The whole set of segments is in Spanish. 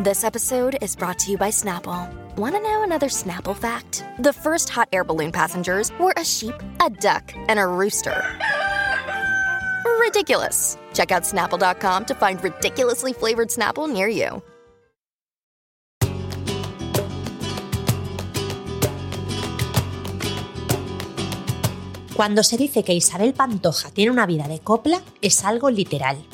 This episode is brought to you by Snapple. Want to know another Snapple fact? The first hot air balloon passengers were a sheep, a duck, and a rooster. Ridiculous. Check out snapple.com to find ridiculously flavored Snapple near you. Cuando se dice que Isabel Pantoja tiene una vida de copla, es algo literal.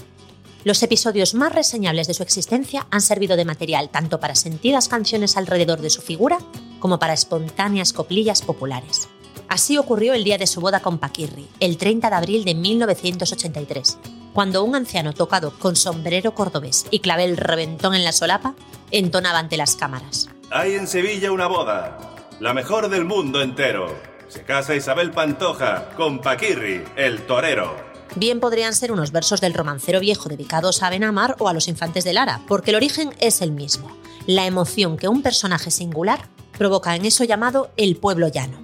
Los episodios más reseñables de su existencia han servido de material tanto para sentidas canciones alrededor de su figura como para espontáneas coplillas populares. Así ocurrió el día de su boda con Paquirri, el 30 de abril de 1983, cuando un anciano tocado con sombrero cordobés y clavel reventón en la solapa entonaba ante las cámaras. Hay en Sevilla una boda, la mejor del mundo entero. Se casa Isabel Pantoja con Paquirri, el torero. Bien podrían ser unos versos del romancero viejo dedicados a Benamar o a los infantes de Lara, porque el origen es el mismo, la emoción que un personaje singular provoca en eso llamado el pueblo llano.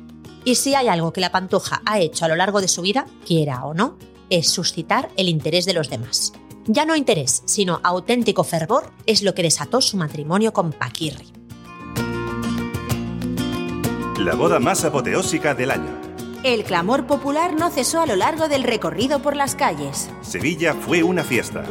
Y si hay algo que la Pantoja ha hecho a lo largo de su vida, quiera o no, es suscitar el interés de los demás. Ya no interés, sino auténtico fervor es lo que desató su matrimonio con Paquirri. La boda más apoteósica del año. El clamor popular no cesó a lo largo del recorrido por las calles. Sevilla fue una fiesta.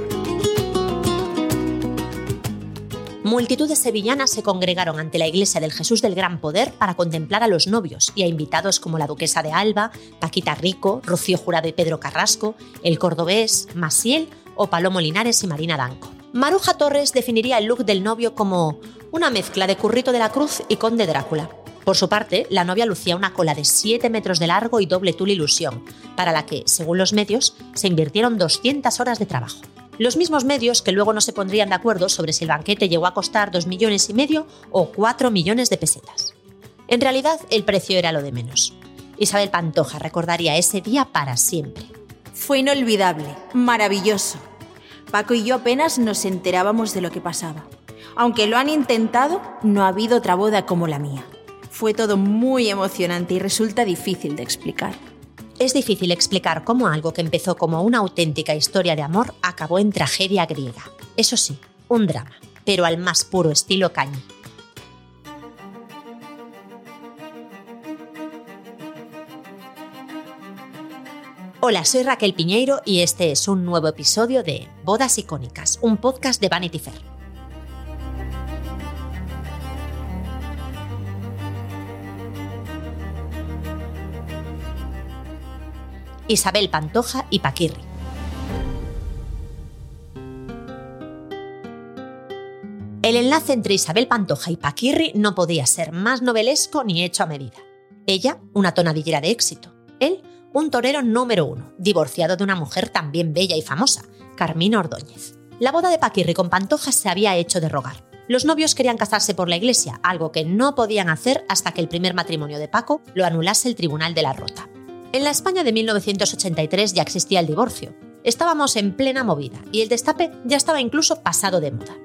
Multitudes sevillanas se congregaron ante la iglesia del Jesús del Gran Poder para contemplar a los novios y a invitados como la duquesa de Alba, Paquita Rico, Rocío Jurado y Pedro Carrasco, el cordobés, Masiel o Palomo Linares y Marina Danco. Maruja Torres definiría el look del novio como una mezcla de Currito de la Cruz y Conde Drácula. Por su parte, la novia lucía una cola de 7 metros de largo y doble tul ilusión, para la que, según los medios, se invirtieron 200 horas de trabajo. Los mismos medios que luego no se pondrían de acuerdo sobre si el banquete llegó a costar 2 millones y medio o 4 millones de pesetas. En realidad, el precio era lo de menos. Isabel Pantoja recordaría ese día para siempre. Fue inolvidable, maravilloso. Paco y yo apenas nos enterábamos de lo que pasaba. Aunque lo han intentado, no ha habido otra boda como la mía. Fue todo muy emocionante y resulta difícil de explicar. Es difícil explicar cómo algo que empezó como una auténtica historia de amor acabó en tragedia griega. Eso sí, un drama, pero al más puro estilo caña. Hola, soy Raquel Piñeiro y este es un nuevo episodio de Bodas Icónicas, un podcast de Vanity Fair. Isabel Pantoja y Paquirri. El enlace entre Isabel Pantoja y Paquirri no podía ser más novelesco ni hecho a medida. Ella, una tonadillera de éxito. Él, un torero número uno, divorciado de una mujer también bella y famosa, Carmina Ordóñez. La boda de Paquirri con Pantoja se había hecho de rogar. Los novios querían casarse por la iglesia, algo que no podían hacer hasta que el primer matrimonio de Paco lo anulase el Tribunal de la Rota. En la España de 1983 ya existía el divorcio. Estábamos en plena movida y el destape ya estaba incluso pasado de moda.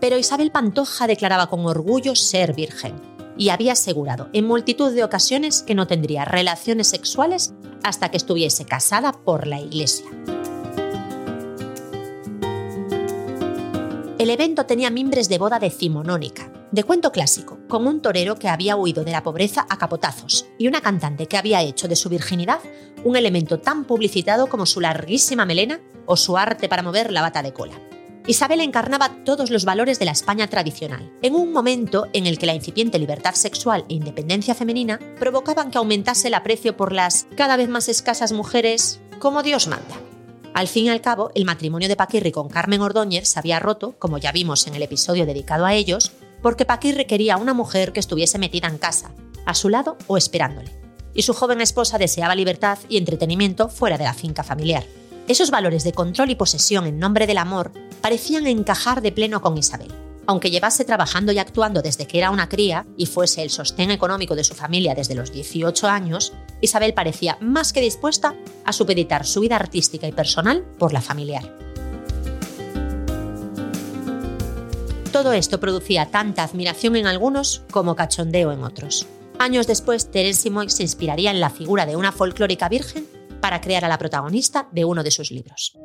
Pero Isabel Pantoja declaraba con orgullo ser virgen y había asegurado en multitud de ocasiones que no tendría relaciones sexuales hasta que estuviese casada por la iglesia. El evento tenía mimbres de boda decimonónica, de cuento clásico, con un torero que había huido de la pobreza a capotazos y una cantante que había hecho de su virginidad un elemento tan publicitado como su larguísima melena o su arte para mover la bata de cola. Isabel encarnaba todos los valores de la España tradicional, en un momento en el que la incipiente libertad sexual e independencia femenina provocaban que aumentase el aprecio por las cada vez más escasas mujeres como Dios manda. Al fin y al cabo, el matrimonio de Paquirri con Carmen Ordóñez se había roto, como ya vimos en el episodio dedicado a ellos, porque Paquirri requería una mujer que estuviese metida en casa, a su lado o esperándole. Y su joven esposa deseaba libertad y entretenimiento fuera de la finca familiar. Esos valores de control y posesión en nombre del amor parecían encajar de pleno con Isabel. Aunque llevase trabajando y actuando desde que era una cría y fuese el sostén económico de su familia desde los 18 años, Isabel parecía más que dispuesta a supeditar su vida artística y personal por la familiar. Todo esto producía tanta admiración en algunos como cachondeo en otros. Años después, Terence Moix se inspiraría en la figura de una folclórica virgen para crear a la protagonista de uno de sus libros.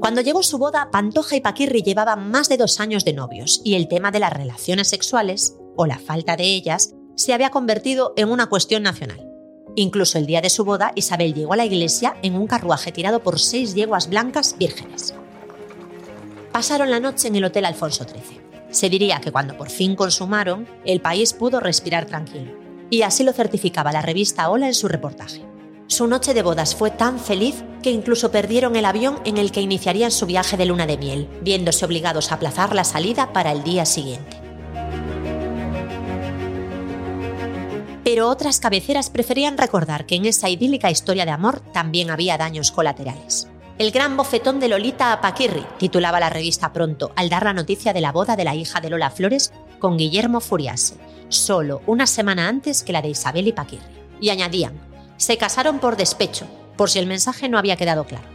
Cuando llegó su boda, Pantoja y Paquirri llevaban más de dos años de novios y el tema de las relaciones sexuales, o la falta de ellas, se había convertido en una cuestión nacional. Incluso el día de su boda, Isabel llegó a la iglesia en un carruaje tirado por seis yeguas blancas vírgenes. Pasaron la noche en el Hotel Alfonso XIII. Se diría que cuando por fin consumaron, el país pudo respirar tranquilo. Y así lo certificaba la revista Hola en su reportaje. Su noche de bodas fue tan feliz que incluso perdieron el avión en el que iniciarían su viaje de luna de miel, viéndose obligados a aplazar la salida para el día siguiente. Pero otras cabeceras preferían recordar que en esa idílica historia de amor también había daños colaterales. El gran bofetón de Lolita a Paquirri, titulaba la revista Pronto, al dar la noticia de la boda de la hija de Lola Flores con Guillermo Furiase, solo una semana antes que la de Isabel y Paquirri. Y añadían, se casaron por despecho, por si el mensaje no había quedado claro.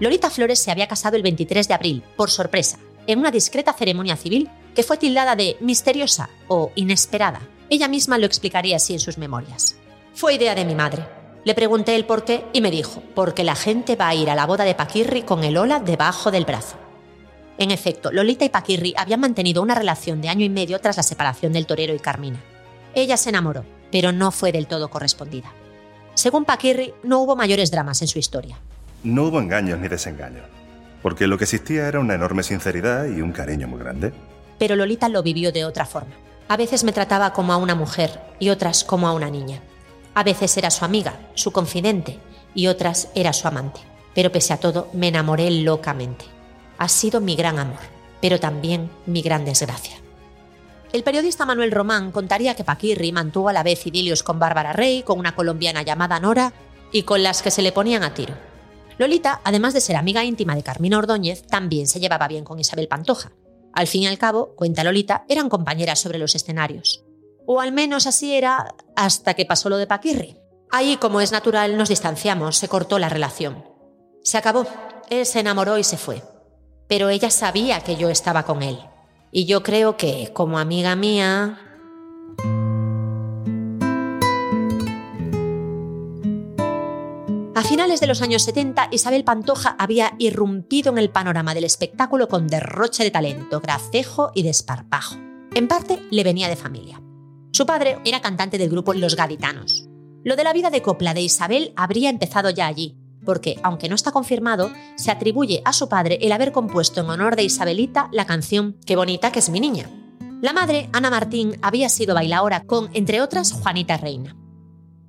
Lolita Flores se había casado el 23 de abril, por sorpresa, en una discreta ceremonia civil que fue tildada de misteriosa o inesperada. Ella misma lo explicaría así en sus memorias. Fue idea de mi madre. Le pregunté el por qué y me dijo, porque la gente va a ir a la boda de Paquirri con el ola debajo del brazo. En efecto, Lolita y Paquirri habían mantenido una relación de año y medio tras la separación del torero y Carmina. Ella se enamoró, pero no fue del todo correspondida. Según Paquirri, no hubo mayores dramas en su historia. No hubo engaños ni desengaños, porque lo que existía era una enorme sinceridad y un cariño muy grande. Pero Lolita lo vivió de otra forma. A veces me trataba como a una mujer y otras como a una niña. A veces era su amiga, su confidente, y otras era su amante. Pero pese a todo, me enamoré locamente. Ha sido mi gran amor, pero también mi gran desgracia. El periodista Manuel Román contaría que Paquirri mantuvo a la vez idilios con Bárbara Rey, con una colombiana llamada Nora y con las que se le ponían a tiro. Lolita, además de ser amiga íntima de Carmina Ordóñez, también se llevaba bien con Isabel Pantoja. Al fin y al cabo, cuenta Lolita, eran compañeras sobre los escenarios. O al menos así era hasta que pasó lo de Paquirri. Ahí, como es natural, nos distanciamos, se cortó la relación. Se acabó, él se enamoró y se fue. Pero ella sabía que yo estaba con él. Y yo creo que, como amiga mía... A finales de los años 70, Isabel Pantoja había irrumpido en el panorama del espectáculo con derroche de talento, gracejo y desparpajo. En parte le venía de familia. Su padre era cantante del grupo Los Gaditanos. Lo de la vida de copla de Isabel habría empezado ya allí, porque, aunque no está confirmado, se atribuye a su padre el haber compuesto en honor de Isabelita la canción Qué bonita que es mi niña. La madre, Ana Martín, había sido bailaora con, entre otras, Juanita Reina.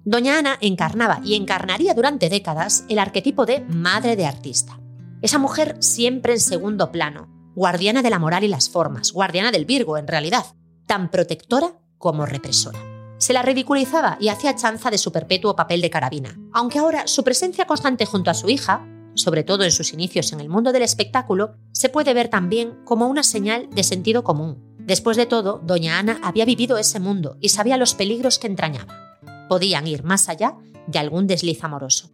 Doña Ana encarnaba y encarnaría durante décadas el arquetipo de madre de artista. Esa mujer siempre en segundo plano, guardiana de la moral y las formas, guardiana del Virgo en realidad, tan protectora como represora se la ridiculizaba y hacía chanza de su perpetuo papel de carabina, aunque ahora su presencia constante junto a su hija, sobre todo en sus inicios en el mundo del espectáculo, se puede ver también como una señal de sentido común. Después de todo, doña Ana había vivido ese mundo y sabía los peligros que entrañaba. Podían ir más allá de algún desliz amoroso.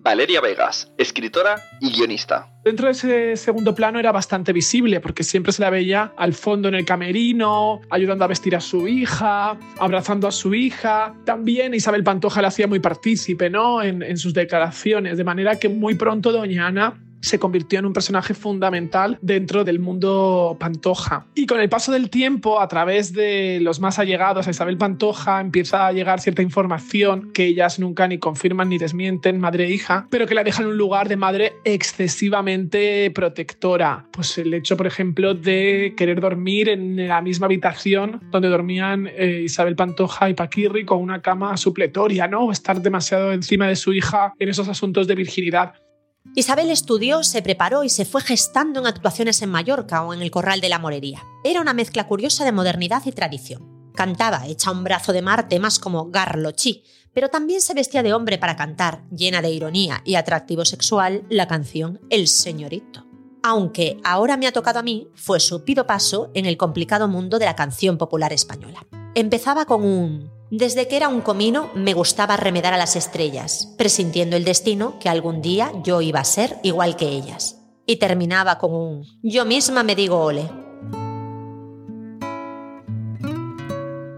Valeria Vegas, escritora y guionista. Dentro de ese segundo plano era bastante visible porque siempre se la veía al fondo en el camerino, ayudando a vestir a su hija, abrazando a su hija. También Isabel Pantoja la hacía muy partícipe ¿no? en, en sus declaraciones, de manera que muy pronto Doña Ana se convirtió en un personaje fundamental dentro del mundo Pantoja. Y con el paso del tiempo, a través de los más allegados a Isabel Pantoja, empieza a llegar cierta información que ellas nunca ni confirman ni desmienten, madre e hija, pero que la dejan en un lugar de madre excesivamente protectora. Pues el hecho, por ejemplo, de querer dormir en la misma habitación donde dormían eh, Isabel Pantoja y Paquirri con una cama supletoria, ¿no? O estar demasiado encima de su hija en esos asuntos de virginidad. Isabel estudió, se preparó y se fue gestando en actuaciones en Mallorca o en el Corral de la Morería. Era una mezcla curiosa de modernidad y tradición. Cantaba, hecha un brazo de mar, temas como Garlochi, pero también se vestía de hombre para cantar, llena de ironía y atractivo sexual, la canción El Señorito. Aunque ahora me ha tocado a mí, fue su pido paso en el complicado mundo de la canción popular española. Empezaba con un desde que era un comino me gustaba remedar a las estrellas, presintiendo el destino que algún día yo iba a ser igual que ellas. Y terminaba con un yo misma me digo ole.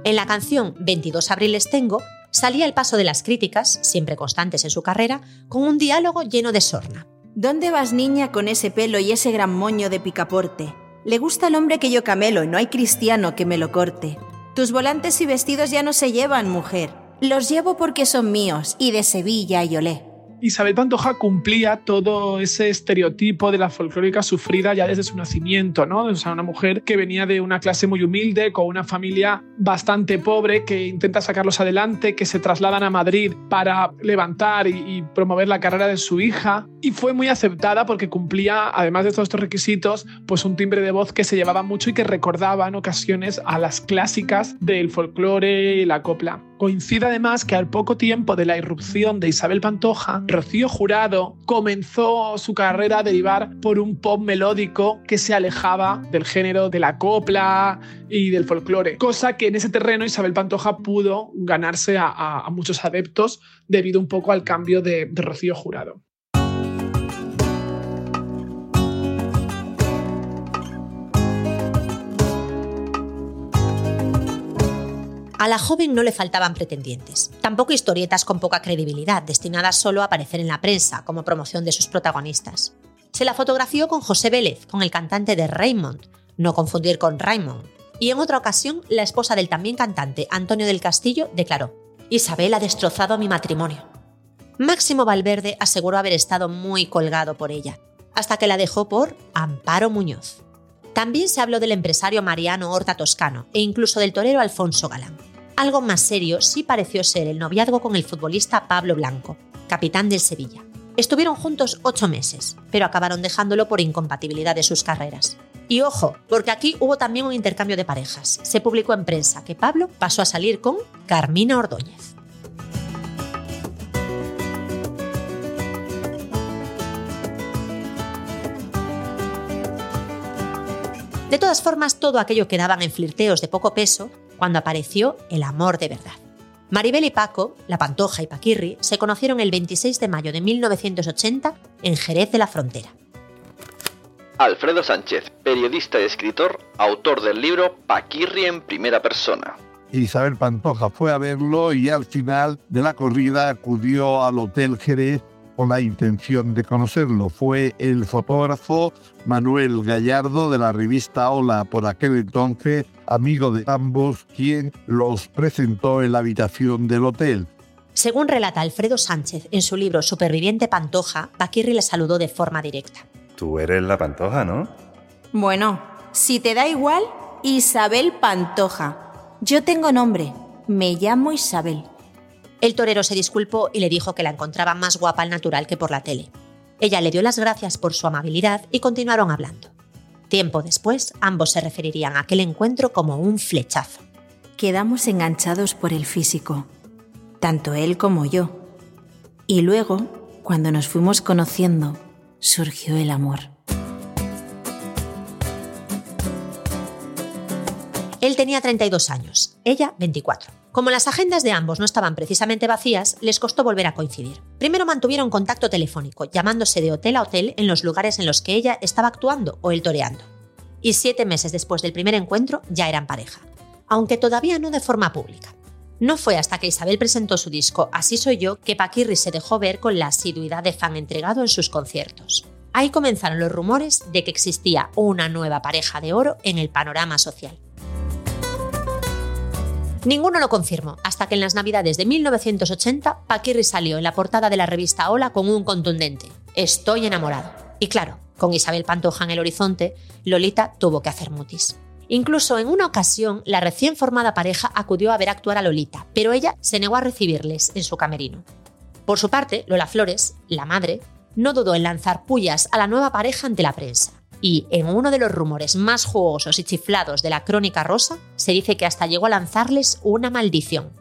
En la canción 22 abriles tengo, salía al paso de las críticas, siempre constantes en su carrera, con un diálogo lleno de sorna. ¿Dónde vas, niña, con ese pelo y ese gran moño de picaporte? Le gusta el hombre que yo camelo y no hay cristiano que me lo corte. Tus volantes y vestidos ya no se llevan, mujer. Los llevo porque son míos y de Sevilla y olé. Isabel Pantoja cumplía todo ese estereotipo de la folclórica sufrida ya desde su nacimiento, ¿no? O una mujer que venía de una clase muy humilde, con una familia bastante pobre, que intenta sacarlos adelante, que se trasladan a Madrid para levantar y, promover la carrera de su hija. Y fue muy aceptada porque cumplía, además de todos estos requisitos, pues un timbre de voz que se llevaba mucho y que recordaba en ocasiones a las clásicas del folclore y la copla. Coincide además que al poco tiempo de la irrupción de Isabel Pantoja, Rocío Jurado comenzó su carrera a derivar por un pop melódico que se alejaba del género de la copla y del folclore, cosa que en ese terreno Isabel Pantoja pudo ganarse a, muchos adeptos debido un poco al cambio de Rocío Jurado. A la joven no le faltaban pretendientes, tampoco historietas con poca credibilidad, destinadas solo a aparecer en la prensa como promoción de sus protagonistas. Se la fotografió con José Vélez, con el cantante de Raymond, no confundir con Raymond. Y en otra ocasión, la esposa del también cantante Antonio del Castillo declaró: Isabel ha destrozado mi matrimonio. Máximo Valverde aseguró haber estado muy colgado por ella, hasta que la dejó por Amparo Muñoz. También se habló del empresario Mariano Horta Toscano e incluso del torero Alfonso Galán. Algo más serio sí pareció ser el noviazgo con el futbolista Pablo Blanco, capitán del Sevilla. Estuvieron juntos ocho meses, pero acabaron dejándolo por incompatibilidad de sus carreras. Y ojo, porque aquí hubo también un intercambio de parejas. Se publicó en prensa que Pablo pasó a salir con Carmina Ordóñez. De todas formas, todo aquello quedaban en flirteos de poco peso cuando apareció el amor de verdad. Maribel y Paco, La Pantoja y Paquirri, se conocieron el 26 de mayo de 1980 en Jerez de la Frontera. Alfredo Sánchez, periodista y escritor, autor del libro Paquirri en primera persona. Isabel Pantoja fue a verlo y al final de la corrida acudió al Hotel Jerez con la intención de conocerlo. Fue el fotógrafo Manuel Gallardo de la revista Hola, por aquel entonces amigo de ambos, quien los presentó en la habitación del hotel. Según relata Alfredo Sánchez en su libro Superviviente Pantoja, Paquirri le saludó de forma directa. Tú eres la Pantoja, ¿no? Bueno, si te da igual, Isabel Pantoja. Yo tengo nombre. Me llamo Isabel. El torero se disculpó y le dijo que la encontraba más guapa al natural que por la tele. Ella le dio las gracias por su amabilidad y continuaron hablando. Tiempo después, ambos se referirían a aquel encuentro como un flechazo. Quedamos enganchados por el físico, tanto él como yo. Y luego, cuando nos fuimos conociendo, surgió el amor. Él tenía 32 años, ella 24. Como las agendas de ambos no estaban precisamente vacías, les costó volver a coincidir. Primero mantuvieron contacto telefónico, llamándose de hotel a hotel en los lugares en los que ella estaba actuando o él toreando. Y siete meses después del primer encuentro ya eran pareja, aunque todavía no de forma pública. No fue hasta que Isabel presentó su disco Así soy yo que Paquirri se dejó ver con la asiduidad de fan entregado en sus conciertos. Ahí comenzaron los rumores de que existía una nueva pareja de oro en el panorama social. Ninguno lo confirmó, hasta que en las navidades de 1980 Paquirri salió en la portada de la revista Hola con un contundente Estoy enamorado. Y claro, con Isabel Pantoja en el horizonte, Lolita tuvo que hacer mutis. Incluso en una ocasión, la recién formada pareja acudió a ver actuar a Lolita, pero ella se negó a recibirles en su camerino. Por su parte, Lola Flores, la madre, no dudó en lanzar pullas a la nueva pareja ante la prensa. Y en uno de los rumores más jugosos y chiflados de la crónica rosa, se dice que hasta llegó a lanzarles una maldición.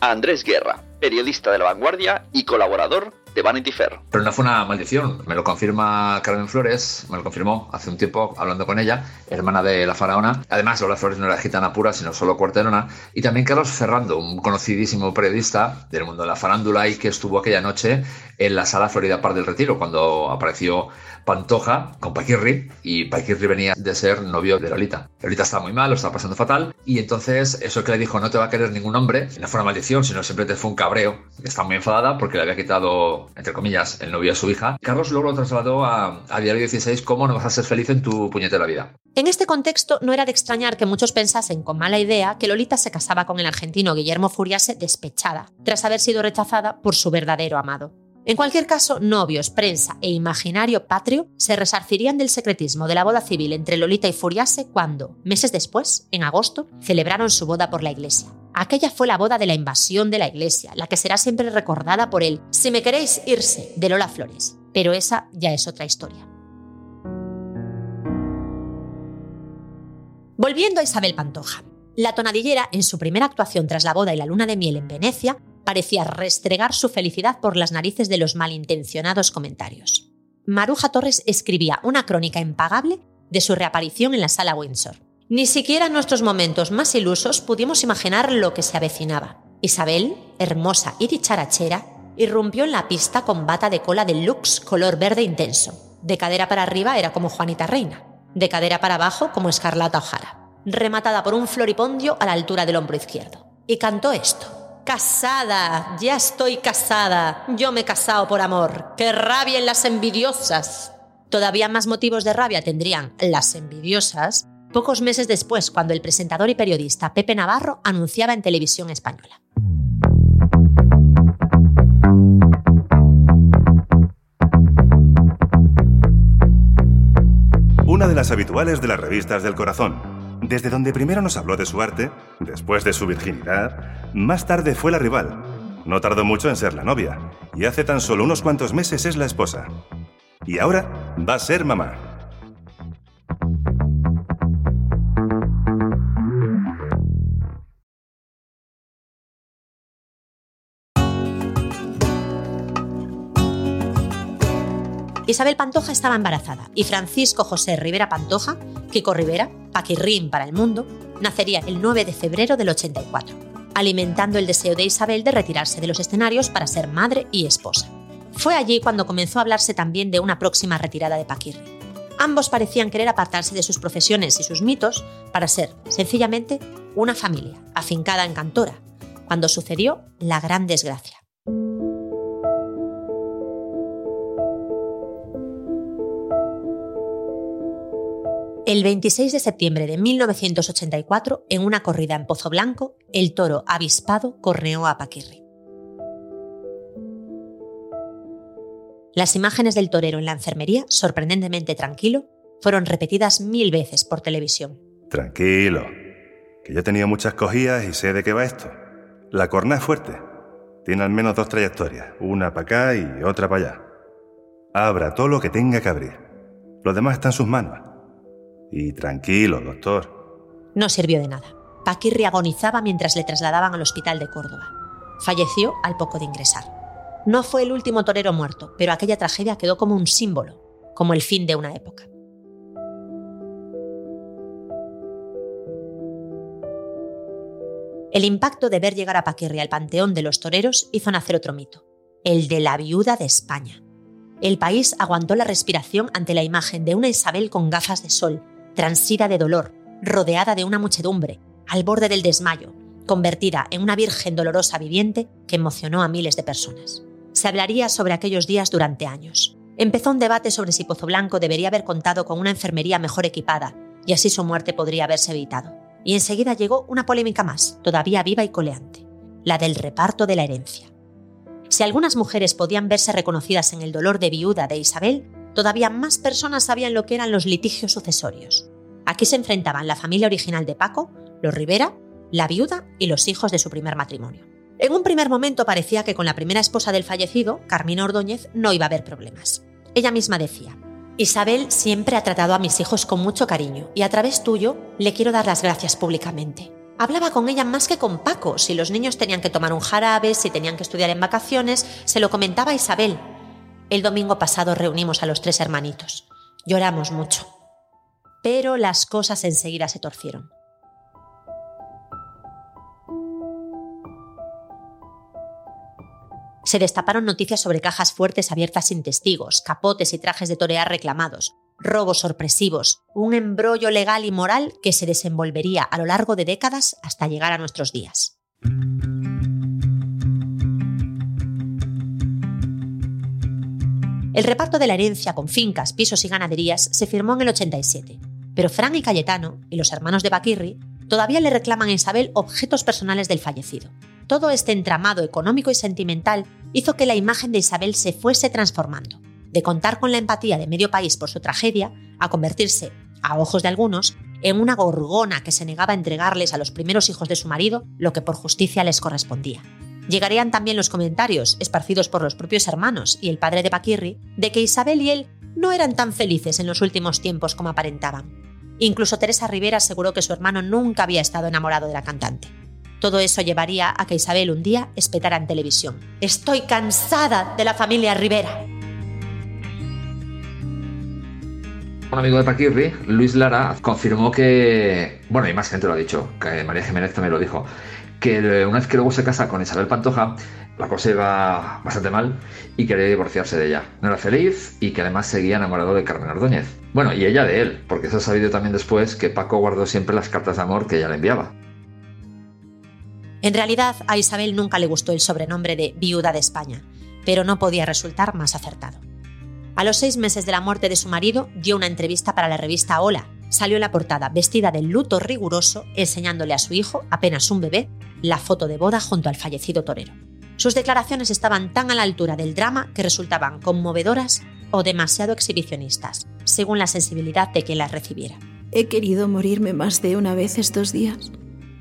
Andrés Guerra, periodista de La Vanguardia y colaborador de Vanity Fair. Pero no fue una maldición, me lo confirma Carmen Flores, me lo confirmó hace un tiempo hablando con ella, hermana de la faraona. Además, Lola Flores no era gitana pura, sino solo cuarterona. Y también Carlos Ferrando, un conocidísimo periodista del mundo de la farándula y que estuvo aquella noche en la sala Florida Park del Retiro, cuando apareció Pantoja con Paquirri y Paquirri venía de ser novio de Lolita. Lolita estaba muy mal, lo estaba pasando fatal y entonces eso que le dijo no te va a querer ningún hombre, no fue una maldición, sino simplemente fue un cabreo. Está muy enfadada porque le había quitado, entre comillas, el novio a su hija. Carlos luego lo trasladó a, a Diario 16 cómo no vas a ser feliz en tu puñetera vida. En este contexto no era de extrañar que muchos pensasen con mala idea que Lolita se casaba con el argentino Guillermo Furiase despechada, tras haber sido rechazada por su verdadero amado. En cualquier caso, novios, prensa e imaginario patrio se resarcirían del secretismo de la boda civil entre Lolita y Furiase cuando, meses después, en agosto, celebraron su boda por la iglesia. Aquella fue la boda de la invasión de la iglesia, la que será siempre recordada por el Si me queréis irse de Lola Flores. Pero esa ya es otra historia. Volviendo a Isabel Pantoja. La tonadillera, en su primera actuación tras la boda y la luna de miel en Venecia, parecía restregar su felicidad por las narices de los malintencionados comentarios. Maruja Torres escribía una crónica impagable de su reaparición en la sala Windsor. Ni siquiera en nuestros momentos más ilusos pudimos imaginar lo que se avecinaba. Isabel, hermosa y dicharachera, irrumpió en la pista con bata de cola de lux color verde intenso. De cadera para arriba era como Juanita Reina, de cadera para abajo como Escarlata O'Hara, rematada por un floripondio a la altura del hombro izquierdo. Y cantó esto. Casada, ya estoy casada. Yo me he casado por amor. ¡Qué rabia en las envidiosas! Todavía más motivos de rabia tendrían las envidiosas pocos meses después, cuando el presentador y periodista Pepe Navarro anunciaba en televisión española. Una de las habituales de las revistas del corazón desde donde primero nos habló de su arte, después de su virginidad, más tarde fue la rival. No tardó mucho en ser la novia, y hace tan solo unos cuantos meses es la esposa. Y ahora va a ser mamá. Isabel Pantoja estaba embarazada y Francisco José Rivera Pantoja, Kiko Rivera, Paquirrín para el mundo, nacería el 9 de febrero del 84, alimentando el deseo de Isabel de retirarse de los escenarios para ser madre y esposa. Fue allí cuando comenzó a hablarse también de una próxima retirada de Paquirri. Ambos parecían querer apartarse de sus profesiones y sus mitos para ser, sencillamente, una familia, afincada en Cantora, cuando sucedió la gran desgracia. El 26 de septiembre de 1984, en una corrida en Pozo Blanco, el toro avispado corneó a Paquirri. Las imágenes del torero en la enfermería, sorprendentemente tranquilo, fueron repetidas mil veces por televisión. Tranquilo, que yo tenía muchas cogidas y sé de qué va esto. La corna es fuerte. Tiene al menos dos trayectorias, una para acá y otra para allá. Abra todo lo que tenga que abrir. Lo demás está en sus manos. Y tranquilo, doctor. No sirvió de nada. Paquirri agonizaba mientras le trasladaban al hospital de Córdoba. Falleció al poco de ingresar. No fue el último torero muerto, pero aquella tragedia quedó como un símbolo, como el fin de una época. El impacto de ver llegar a Paquirri al panteón de los toreros hizo nacer otro mito, el de la viuda de España. El país aguantó la respiración ante la imagen de una Isabel con gafas de sol, transida de dolor, rodeada de una muchedumbre, al borde del desmayo, convertida en una virgen dolorosa viviente que emocionó a miles de personas. Se hablaría sobre aquellos días durante años. Empezó un debate sobre si Pozo Blanco debería haber contado con una enfermería mejor equipada, y así su muerte podría haberse evitado. Y enseguida llegó una polémica más, todavía viva y coleante, la del reparto de la herencia. Si algunas mujeres podían verse reconocidas en el dolor de viuda de Isabel, todavía más personas sabían lo que eran los litigios sucesorios. Aquí se enfrentaban la familia original de Paco, los Rivera, la viuda y los hijos de su primer matrimonio. En un primer momento parecía que con la primera esposa del fallecido, Carmina Ordóñez, no iba a haber problemas. Ella misma decía, Isabel siempre ha tratado a mis hijos con mucho cariño y a través tuyo le quiero dar las gracias públicamente. Hablaba con ella más que con Paco. Si los niños tenían que tomar un jarabe, si tenían que estudiar en vacaciones, se lo comentaba a Isabel. El domingo pasado reunimos a los tres hermanitos. Lloramos mucho. Pero las cosas enseguida se torcieron. Se destaparon noticias sobre cajas fuertes abiertas sin testigos, capotes y trajes de torear reclamados, robos sorpresivos, un embrollo legal y moral que se desenvolvería a lo largo de décadas hasta llegar a nuestros días. El reparto de la herencia con fincas, pisos y ganaderías se firmó en el 87, pero Fran y Cayetano, y los hermanos de Baquirri, todavía le reclaman a Isabel objetos personales del fallecido. Todo este entramado económico y sentimental hizo que la imagen de Isabel se fuese transformando de contar con la empatía de medio país por su tragedia a convertirse, a ojos de algunos, en una gorgona que se negaba a entregarles a los primeros hijos de su marido lo que por justicia les correspondía. Llegarían también los comentarios, esparcidos por los propios hermanos y el padre de Paquirri, de que Isabel y él no eran tan felices en los últimos tiempos como aparentaban. Incluso Teresa Rivera aseguró que su hermano nunca había estado enamorado de la cantante. Todo eso llevaría a que Isabel un día espetara en televisión. Estoy cansada de la familia Rivera. Un amigo de Paquirri, Luis Lara, confirmó que, bueno, y más gente lo ha dicho, María Jiménez también lo dijo, que una vez que luego se casa con Isabel Pantoja, la cosa iba bastante mal y quería divorciarse de ella. No era feliz y que además seguía enamorado de Carmen Ordóñez. Bueno, y ella de él, porque se ha sabido también después que Paco guardó siempre las cartas de amor que ella le enviaba. En realidad, a Isabel nunca le gustó el sobrenombre de viuda de España, pero no podía resultar más acertado. A los seis meses de la muerte de su marido, dio una entrevista para la revista Hola. Salió en la portada vestida de luto riguroso, enseñándole a su hijo, apenas un bebé, la foto de boda junto al fallecido torero. Sus declaraciones estaban tan a la altura del drama que resultaban conmovedoras o demasiado exhibicionistas, según la sensibilidad de quien las recibiera. He querido morirme más de una vez estos días,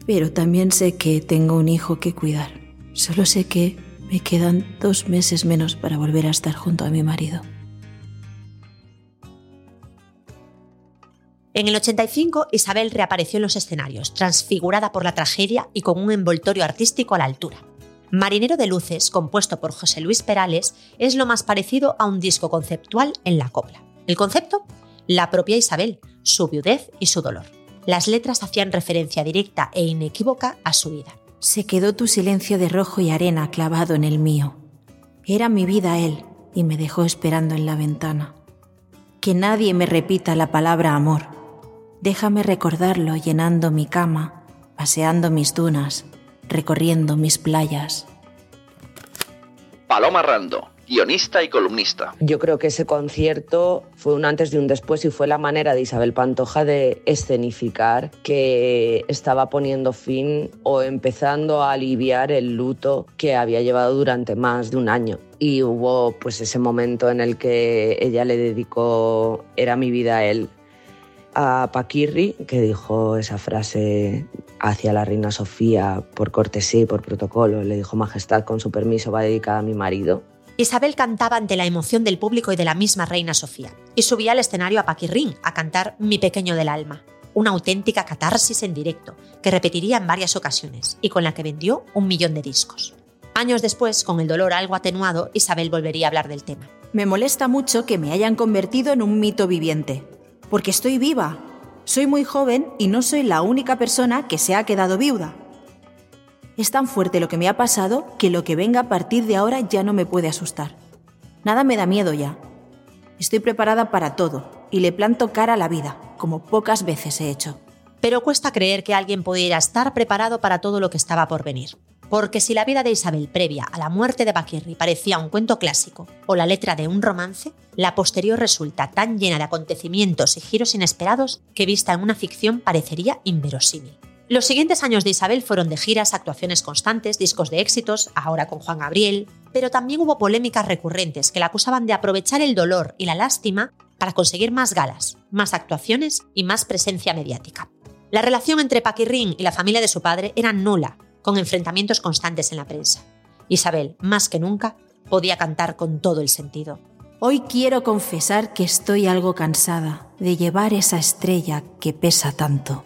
pero también sé que tengo un hijo que cuidar. Solo sé que me quedan dos meses menos para volver a estar junto a mi marido. En el 85, Isabel reapareció en los escenarios, transfigurada por la tragedia y con un envoltorio artístico a la altura. Marinero de Luces, compuesto por José Luis Perales, es lo más parecido a un disco conceptual en la copla. ¿El concepto? La propia Isabel, su viudez y su dolor. Las letras hacían referencia directa e inequívoca a su vida. Se quedó tu silencio de rojo y arena clavado en el mío. Era mi vida él y me dejó esperando en la ventana. Que nadie me repita la palabra amor Déjame recordarlo llenando mi cama, paseando mis dunas, recorriendo mis playas. Paloma Rando, guionista y columnista. Yo creo que ese concierto fue un antes y un después y fue la manera de Isabel Pantoja de escenificar que estaba poniendo fin o empezando a aliviar el luto que había llevado durante más de un año. Y hubo pues ese momento en el que ella le dedicó Era mi vida a él a Paquirri, que dijo esa frase hacia la reina Sofía por cortesía y por protocolo. Le dijo, Majestad, con su permiso va dedicada a mi marido. Isabel cantaba ante la emoción del público y de la misma reina Sofía, y subía al escenario a Paquirrín a cantar Mi pequeño del alma, una auténtica catarsis en directo, que repetiría en varias ocasiones y con la que vendió un millón de discos. Años después, con el dolor algo atenuado, Isabel volvería a hablar del tema. Me molesta mucho que me hayan convertido en un mito viviente porque estoy viva. Soy muy joven y no soy la única persona que se ha quedado viuda. Es tan fuerte lo que me ha pasado que lo que venga a partir de ahora ya no me puede asustar. Nada me da miedo ya. Estoy preparada para todo y le planto cara a la vida, como pocas veces he hecho. Pero cuesta creer que alguien pudiera estar preparado para todo lo que estaba por venir. Porque si la vida de Isabel previa a la muerte de Paquirri parecía un cuento clásico o la letra de un romance, la posterior resulta tan llena de acontecimientos y giros inesperados que vista en una ficción parecería inverosímil. Los siguientes años de Isabel fueron de giras, actuaciones constantes, discos de éxitos, ahora con Juan Gabriel, pero también hubo polémicas recurrentes que la acusaban de aprovechar el dolor y la lástima para conseguir más galas, más actuaciones y más presencia mediática. La relación entre Paquirrín y la familia de su padre era nula con enfrentamientos constantes en la prensa. Isabel, más que nunca, podía cantar con todo el sentido. Hoy quiero confesar que estoy algo cansada de llevar esa estrella que pesa tanto.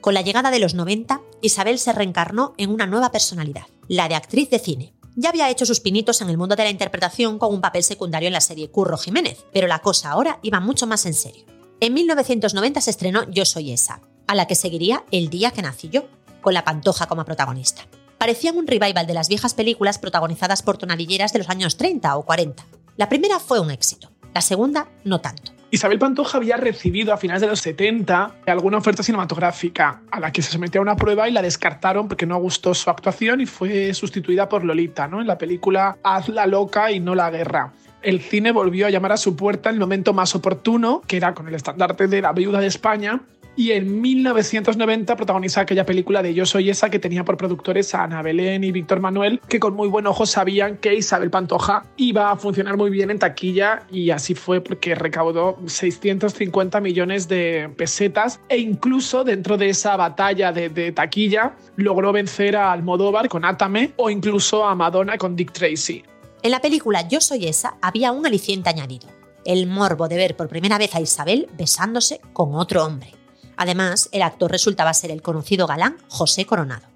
Con la llegada de los 90, Isabel se reencarnó en una nueva personalidad, la de actriz de cine. Ya había hecho sus pinitos en el mundo de la interpretación con un papel secundario en la serie Curro Jiménez, pero la cosa ahora iba mucho más en serio. En 1990 se estrenó Yo Soy Esa, a la que seguiría El Día que Nací Yo, con la Pantoja como protagonista. Parecían un revival de las viejas películas protagonizadas por tonadilleras de los años 30 o 40. La primera fue un éxito, la segunda no tanto. Isabel Pantoja había recibido a finales de los 70 alguna oferta cinematográfica a la que se sometió a una prueba y la descartaron porque no gustó su actuación y fue sustituida por Lolita, ¿no? En la película Haz la loca y no la guerra. El cine volvió a llamar a su puerta en el momento más oportuno, que era con el estandarte de la viuda de España, y en 1990 protagoniza aquella película de Yo soy esa que tenía por productores a Ana Belén y Víctor Manuel, que con muy buen ojo sabían que Isabel Pantoja iba a funcionar muy bien en taquilla y así fue porque recaudó 650 millones de pesetas e incluso dentro de esa batalla de, de taquilla logró vencer a Almodóvar con Atame o incluso a Madonna con Dick Tracy. En la película Yo soy esa había un aliciente añadido, el morbo de ver por primera vez a Isabel besándose con otro hombre. Además, el actor resultaba ser el conocido galán José Coronado.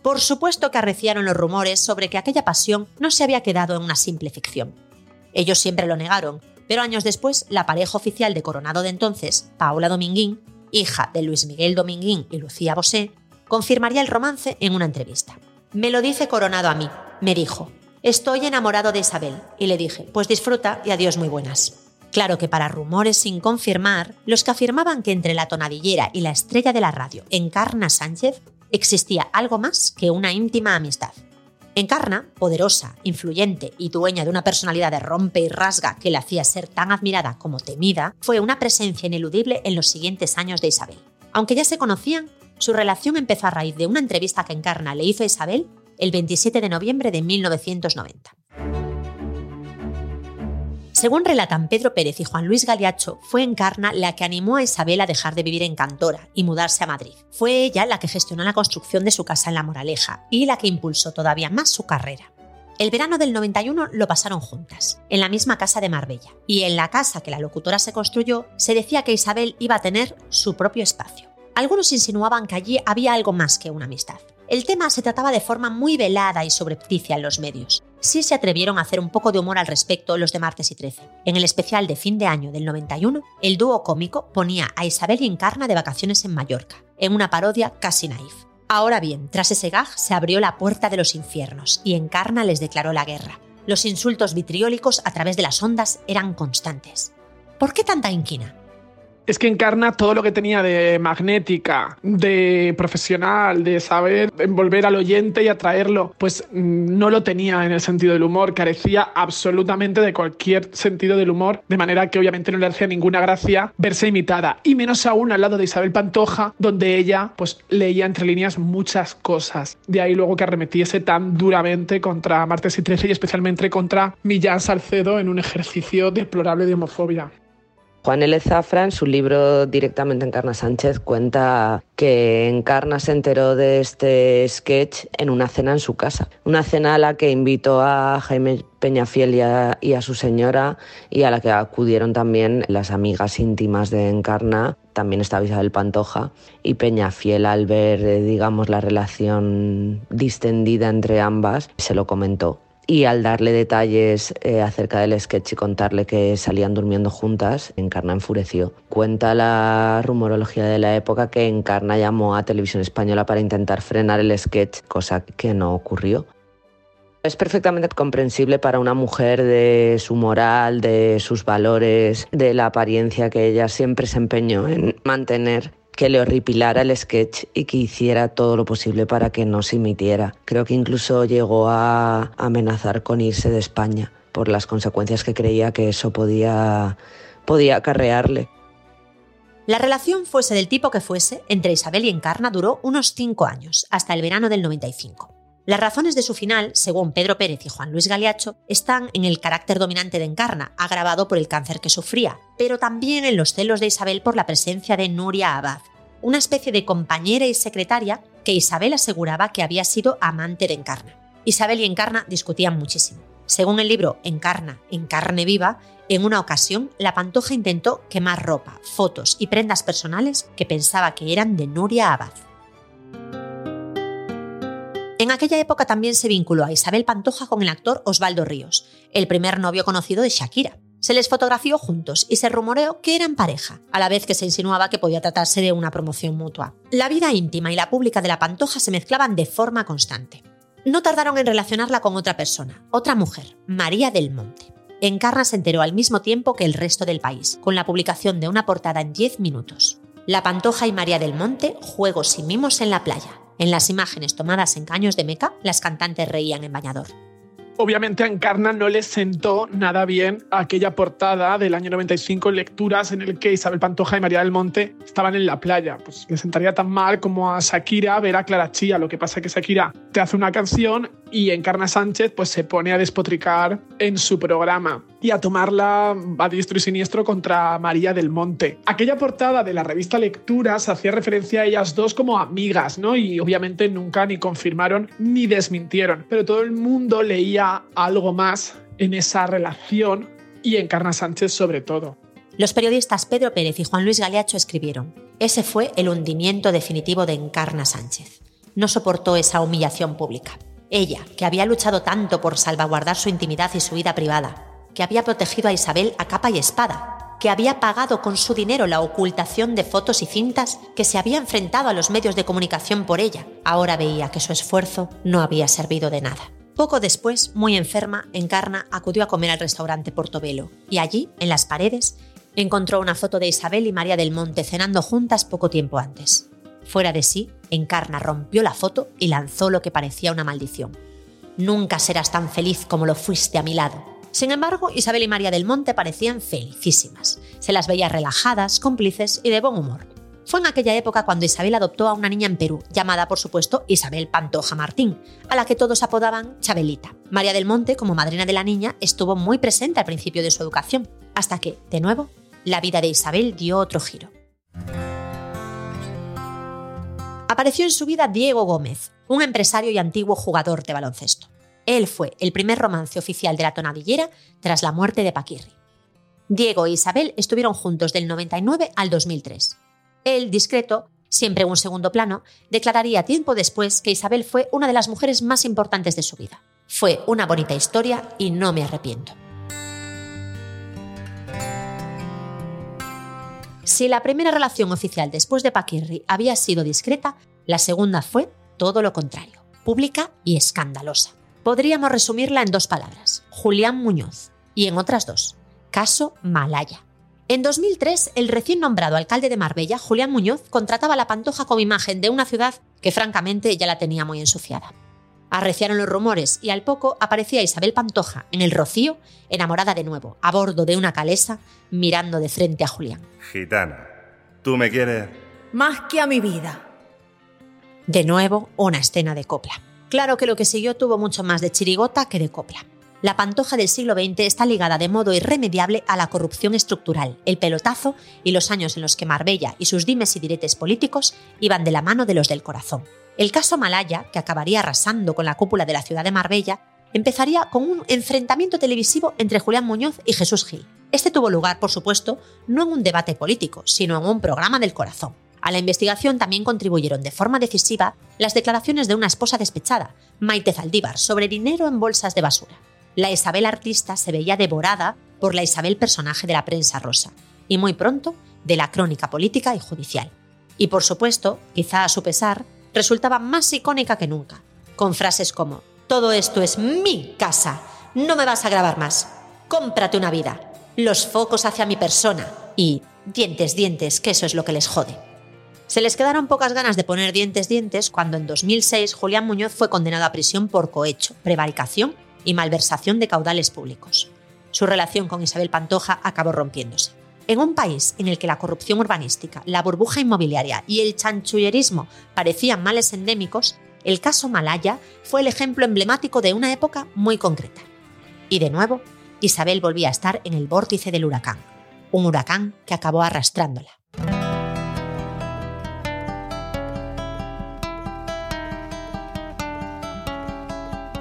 Por supuesto que arreciaron los rumores sobre que aquella pasión no se había quedado en una simple ficción. Ellos siempre lo negaron, pero años después, la pareja oficial de Coronado de entonces, Paula Dominguín, hija de Luis Miguel Dominguín y Lucía Bosé, confirmaría el romance en una entrevista. Me lo dice Coronado a mí, me dijo. Estoy enamorado de Isabel. Y le dije, pues disfruta y adiós muy buenas. Claro que para rumores sin confirmar, los que afirmaban que entre la tonadillera y la estrella de la radio, Encarna Sánchez, existía algo más que una íntima amistad. Encarna, poderosa, influyente y dueña de una personalidad de rompe y rasga que la hacía ser tan admirada como temida, fue una presencia ineludible en los siguientes años de Isabel. Aunque ya se conocían, su relación empezó a raíz de una entrevista que Encarna le hizo a Isabel el 27 de noviembre de 1990. Según relatan Pedro Pérez y Juan Luis Galiacho, fue Encarna la que animó a Isabel a dejar de vivir en Cantora y mudarse a Madrid. Fue ella la que gestionó la construcción de su casa en La Moraleja y la que impulsó todavía más su carrera. El verano del 91 lo pasaron juntas, en la misma casa de Marbella. Y en la casa que la locutora se construyó, se decía que Isabel iba a tener su propio espacio. Algunos insinuaban que allí había algo más que una amistad. El tema se trataba de forma muy velada y sobrepticia en los medios. Sí se atrevieron a hacer un poco de humor al respecto los de martes y 13. En el especial de fin de año del 91, el dúo cómico ponía a Isabel y Encarna de vacaciones en Mallorca, en una parodia casi naif. Ahora bien, tras ese gag se abrió la puerta de los infiernos y Encarna les declaró la guerra. Los insultos vitriólicos a través de las ondas eran constantes. ¿Por qué tanta inquina? Es que encarna todo lo que tenía de magnética, de profesional, de saber envolver al oyente y atraerlo, pues mm, no lo tenía en el sentido del humor, carecía absolutamente de cualquier sentido del humor, de manera que obviamente no le hacía ninguna gracia verse imitada, y menos aún al lado de Isabel Pantoja, donde ella pues leía entre líneas muchas cosas. De ahí luego que arremetiese tan duramente contra Martes y Trece y especialmente contra Millán Salcedo en un ejercicio deplorable de homofobia. Juan L. Zafra, su libro Directamente Encarna Sánchez, cuenta que Encarna se enteró de este sketch en una cena en su casa. Una cena a la que invitó a Jaime Peñafiel y a, y a su señora y a la que acudieron también las amigas íntimas de Encarna. También estaba Isabel Pantoja y Peñafiel al ver, eh, digamos, la relación distendida entre ambas, se lo comentó y al darle detalles eh, acerca del sketch y contarle que salían durmiendo juntas, Encarna enfureció. Cuenta la rumorología de la época que Encarna llamó a Televisión Española para intentar frenar el sketch, cosa que no ocurrió. Es perfectamente comprensible para una mujer de su moral, de sus valores, de la apariencia que ella siempre se empeñó en mantener que le horripilara el sketch y que hiciera todo lo posible para que no se emitiera. Creo que incluso llegó a amenazar con irse de España por las consecuencias que creía que eso podía, podía acarrearle. La relación, fuese del tipo que fuese, entre Isabel y Encarna duró unos cinco años, hasta el verano del 95. Las razones de su final, según Pedro Pérez y Juan Luis Galiacho, están en el carácter dominante de Encarna, agravado por el cáncer que sufría, pero también en los celos de Isabel por la presencia de Nuria Abad, una especie de compañera y secretaria que Isabel aseguraba que había sido amante de Encarna. Isabel y Encarna discutían muchísimo. Según el libro Encarna, en carne viva, en una ocasión la Pantoja intentó quemar ropa, fotos y prendas personales que pensaba que eran de Nuria Abad. En aquella época también se vinculó a Isabel Pantoja con el actor Osvaldo Ríos, el primer novio conocido de Shakira. Se les fotografió juntos y se rumoreó que eran pareja, a la vez que se insinuaba que podía tratarse de una promoción mutua. La vida íntima y la pública de la Pantoja se mezclaban de forma constante. No tardaron en relacionarla con otra persona, otra mujer, María del Monte. Encarna se enteró al mismo tiempo que el resto del país, con la publicación de una portada en 10 minutos. La Pantoja y María del Monte, juegos y mimos en la playa. En las imágenes tomadas en caños de Meca, las cantantes reían en bañador. Obviamente a Encarna no le sentó nada bien aquella portada del año 95 lecturas en el que Isabel Pantoja y María del Monte estaban en la playa. Pues le sentaría tan mal como a Shakira ver a Clara Chía. Lo que pasa es que Shakira te hace una canción y Encarna Sánchez pues se pone a despotricar en su programa y a tomarla a diestro y siniestro contra María del Monte. Aquella portada de la revista Lecturas hacía referencia a ellas dos como amigas, ¿no? Y obviamente nunca ni confirmaron ni desmintieron, pero todo el mundo leía algo más en esa relación y Encarna Sánchez sobre todo. Los periodistas Pedro Pérez y Juan Luis Galeacho escribieron, ese fue el hundimiento definitivo de Encarna Sánchez. No soportó esa humillación pública. Ella, que había luchado tanto por salvaguardar su intimidad y su vida privada, que había protegido a Isabel a capa y espada, que había pagado con su dinero la ocultación de fotos y cintas, que se había enfrentado a los medios de comunicación por ella, ahora veía que su esfuerzo no había servido de nada. Poco después, muy enferma, Encarna acudió a comer al restaurante Portobelo y allí, en las paredes, encontró una foto de Isabel y María del Monte cenando juntas poco tiempo antes. Fuera de sí, Encarna rompió la foto y lanzó lo que parecía una maldición. Nunca serás tan feliz como lo fuiste a mi lado. Sin embargo, Isabel y María del Monte parecían felicísimas. Se las veía relajadas, cómplices y de buen humor. Fue en aquella época cuando Isabel adoptó a una niña en Perú, llamada por supuesto Isabel Pantoja Martín, a la que todos apodaban Chabelita. María del Monte, como madrina de la niña, estuvo muy presente al principio de su educación, hasta que, de nuevo, la vida de Isabel dio otro giro apareció en su vida Diego Gómez, un empresario y antiguo jugador de baloncesto. Él fue el primer romance oficial de la tonadillera tras la muerte de Paquirri. Diego e Isabel estuvieron juntos del 99 al 2003. Él, discreto, siempre en un segundo plano, declararía tiempo después que Isabel fue una de las mujeres más importantes de su vida. Fue una bonita historia y no me arrepiento. Si la primera relación oficial después de Paquirri había sido discreta, la segunda fue todo lo contrario, pública y escandalosa. Podríamos resumirla en dos palabras, Julián Muñoz, y en otras dos, caso Malaya. En 2003, el recién nombrado alcalde de Marbella, Julián Muñoz, contrataba la pantoja como imagen de una ciudad que francamente ya la tenía muy ensuciada. Arreciaron los rumores y al poco aparecía Isabel Pantoja en el Rocío, enamorada de nuevo, a bordo de una calesa, mirando de frente a Julián. Gitana, ¿tú me quieres? Más que a mi vida. De nuevo, una escena de copla. Claro que lo que siguió tuvo mucho más de chirigota que de copla. La pantoja del siglo XX está ligada de modo irremediable a la corrupción estructural, el pelotazo y los años en los que Marbella y sus dimes y diretes políticos iban de la mano de los del corazón. El caso Malaya, que acabaría arrasando con la cúpula de la ciudad de Marbella, empezaría con un enfrentamiento televisivo entre Julián Muñoz y Jesús Gil. Este tuvo lugar, por supuesto, no en un debate político, sino en un programa del corazón. A la investigación también contribuyeron de forma decisiva las declaraciones de una esposa despechada, Maite Zaldívar, sobre dinero en bolsas de basura. La Isabel artista se veía devorada por la Isabel personaje de la prensa rosa, y muy pronto de la crónica política y judicial. Y por supuesto, quizá a su pesar, resultaba más icónica que nunca, con frases como, todo esto es mi casa, no me vas a grabar más, cómprate una vida, los focos hacia mi persona y dientes, dientes, que eso es lo que les jode. Se les quedaron pocas ganas de poner dientes, dientes cuando en 2006 Julián Muñoz fue condenado a prisión por cohecho, prevaricación y malversación de caudales públicos. Su relación con Isabel Pantoja acabó rompiéndose. En un país en el que la corrupción urbanística, la burbuja inmobiliaria y el chanchullerismo parecían males endémicos, el caso Malaya fue el ejemplo emblemático de una época muy concreta. Y de nuevo, Isabel volvía a estar en el vórtice del huracán, un huracán que acabó arrastrándola.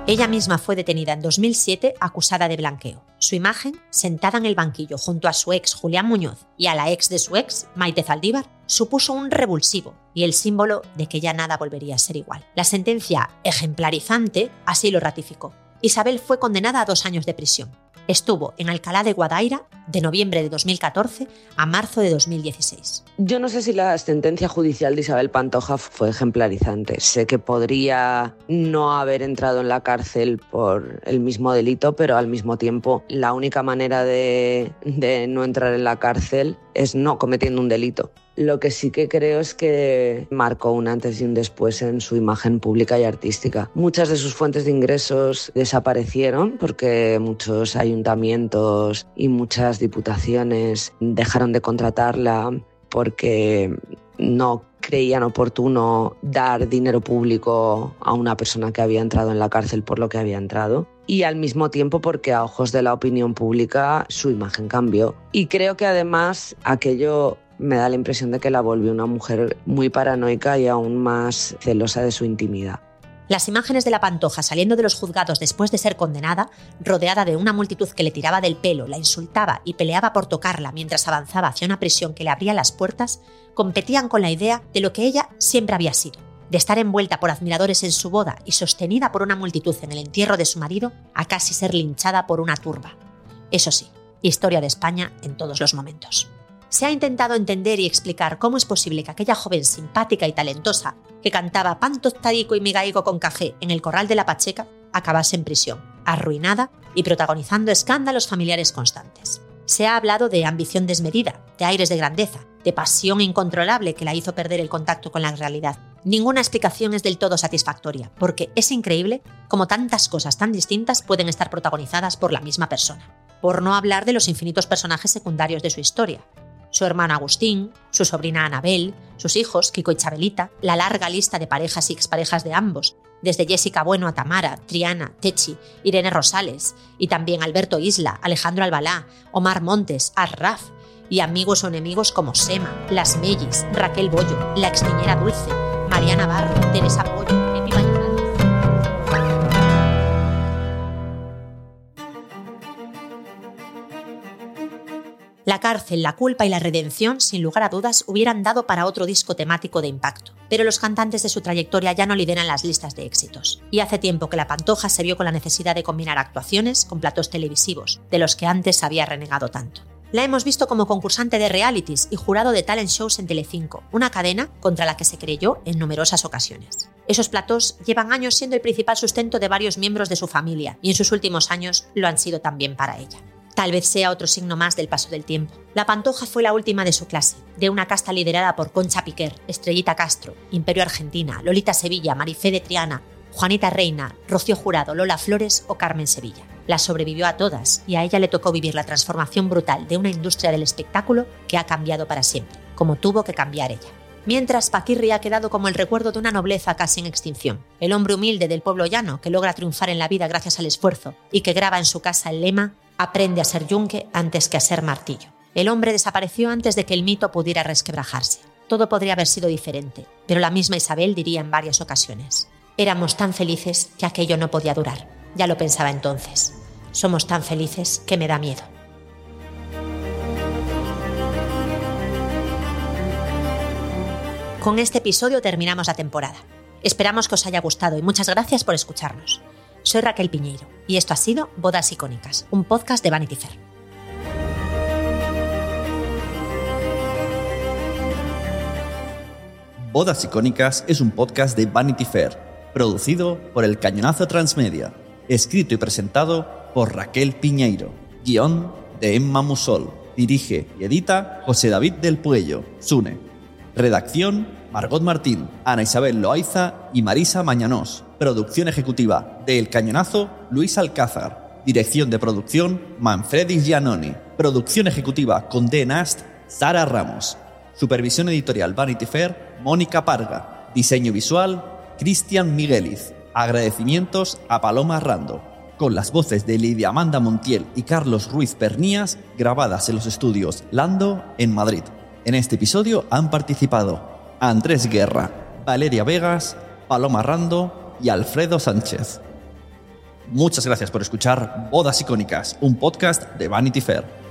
Ella misma fue detenida en 2007 acusada de blanqueo. Su imagen, sentada en el banquillo junto a su ex Julián Muñoz y a la ex de su ex, Maite Zaldívar, supuso un revulsivo y el símbolo de que ya nada volvería a ser igual. La sentencia ejemplarizante así lo ratificó. Isabel fue condenada a dos años de prisión. Estuvo en Alcalá de Guadaira de noviembre de 2014 a marzo de 2016. Yo no sé si la sentencia judicial de Isabel Pantoja fue ejemplarizante. Sé que podría no haber entrado en la cárcel por el mismo delito, pero al mismo tiempo la única manera de, de no entrar en la cárcel es no cometiendo un delito. Lo que sí que creo es que marcó un antes y un después en su imagen pública y artística. Muchas de sus fuentes de ingresos desaparecieron porque muchos ayuntamientos y muchas diputaciones dejaron de contratarla porque no creían oportuno dar dinero público a una persona que había entrado en la cárcel por lo que había entrado y al mismo tiempo porque a ojos de la opinión pública su imagen cambió. Y creo que además aquello me da la impresión de que la volvió una mujer muy paranoica y aún más celosa de su intimidad. Las imágenes de la pantoja saliendo de los juzgados después de ser condenada, rodeada de una multitud que le tiraba del pelo, la insultaba y peleaba por tocarla mientras avanzaba hacia una prisión que le abría las puertas, competían con la idea de lo que ella siempre había sido, de estar envuelta por admiradores en su boda y sostenida por una multitud en el entierro de su marido, a casi ser linchada por una turba. Eso sí, historia de España en todos los momentos se ha intentado entender y explicar cómo es posible que aquella joven simpática y talentosa que cantaba pan tostadico y migaigo con café en el corral de la Pacheca acabase en prisión, arruinada y protagonizando escándalos familiares constantes. Se ha hablado de ambición desmedida, de aires de grandeza, de pasión incontrolable que la hizo perder el contacto con la realidad. Ninguna explicación es del todo satisfactoria, porque es increíble cómo tantas cosas tan distintas pueden estar protagonizadas por la misma persona. Por no hablar de los infinitos personajes secundarios de su historia, su hermano Agustín, su sobrina Anabel, sus hijos Kiko y Chabelita, la larga lista de parejas y exparejas de ambos, desde Jessica Bueno a Tamara, Triana, Techi, Irene Rosales, y también Alberto Isla, Alejandro Albalá, Omar Montes, Arraf, y amigos o enemigos como Sema, Las Mellis, Raquel Bollo, la ex niñera Dulce, Mariana Barro, Teresa Pollo, La cárcel, la culpa y la redención, sin lugar a dudas, hubieran dado para otro disco temático de impacto. Pero los cantantes de su trayectoria ya no lideran las listas de éxitos. Y hace tiempo que la Pantoja se vio con la necesidad de combinar actuaciones con platos televisivos, de los que antes había renegado tanto. La hemos visto como concursante de realities y jurado de talent shows en Telecinco, una cadena contra la que se creyó en numerosas ocasiones. Esos platos llevan años siendo el principal sustento de varios miembros de su familia y en sus últimos años lo han sido también para ella. Tal vez sea otro signo más del paso del tiempo. La Pantoja fue la última de su clase, de una casta liderada por Concha Piquer, Estrellita Castro, Imperio Argentina, Lolita Sevilla, Marifé de Triana, Juanita Reina, Rocío Jurado, Lola Flores o Carmen Sevilla. La sobrevivió a todas y a ella le tocó vivir la transformación brutal de una industria del espectáculo que ha cambiado para siempre, como tuvo que cambiar ella. Mientras Paquirri ha quedado como el recuerdo de una nobleza casi en extinción, el hombre humilde del pueblo llano que logra triunfar en la vida gracias al esfuerzo y que graba en su casa el lema aprende a ser yunque antes que a ser martillo. El hombre desapareció antes de que el mito pudiera resquebrajarse. Todo podría haber sido diferente, pero la misma Isabel diría en varias ocasiones, éramos tan felices que aquello no podía durar. Ya lo pensaba entonces. Somos tan felices que me da miedo. Con este episodio terminamos la temporada. Esperamos que os haya gustado y muchas gracias por escucharnos. Soy Raquel Piñeiro y esto ha sido Bodas Icónicas, un podcast de Vanity Fair. Bodas Icónicas es un podcast de Vanity Fair, producido por El Cañonazo Transmedia, escrito y presentado por Raquel Piñeiro, guion de Emma Musol, dirige y edita José David del Puello, Sune, redacción Margot Martín, Ana Isabel Loaiza y Marisa Mañanós. Producción ejecutiva de El Cañonazo, Luis Alcázar. Dirección de producción, Manfredis Giannoni. Producción ejecutiva con D. Nast, Sara Ramos. Supervisión editorial Vanity Fair, Mónica Parga. Diseño visual, Cristian Migueliz. Agradecimientos a Paloma Rando. Con las voces de Lidia Amanda Montiel y Carlos Ruiz Pernías, grabadas en los estudios Lando, en Madrid. En este episodio han participado Andrés Guerra, Valeria Vegas, Paloma Rando y Alfredo Sánchez. Muchas gracias por escuchar Bodas Icónicas, un podcast de Vanity Fair.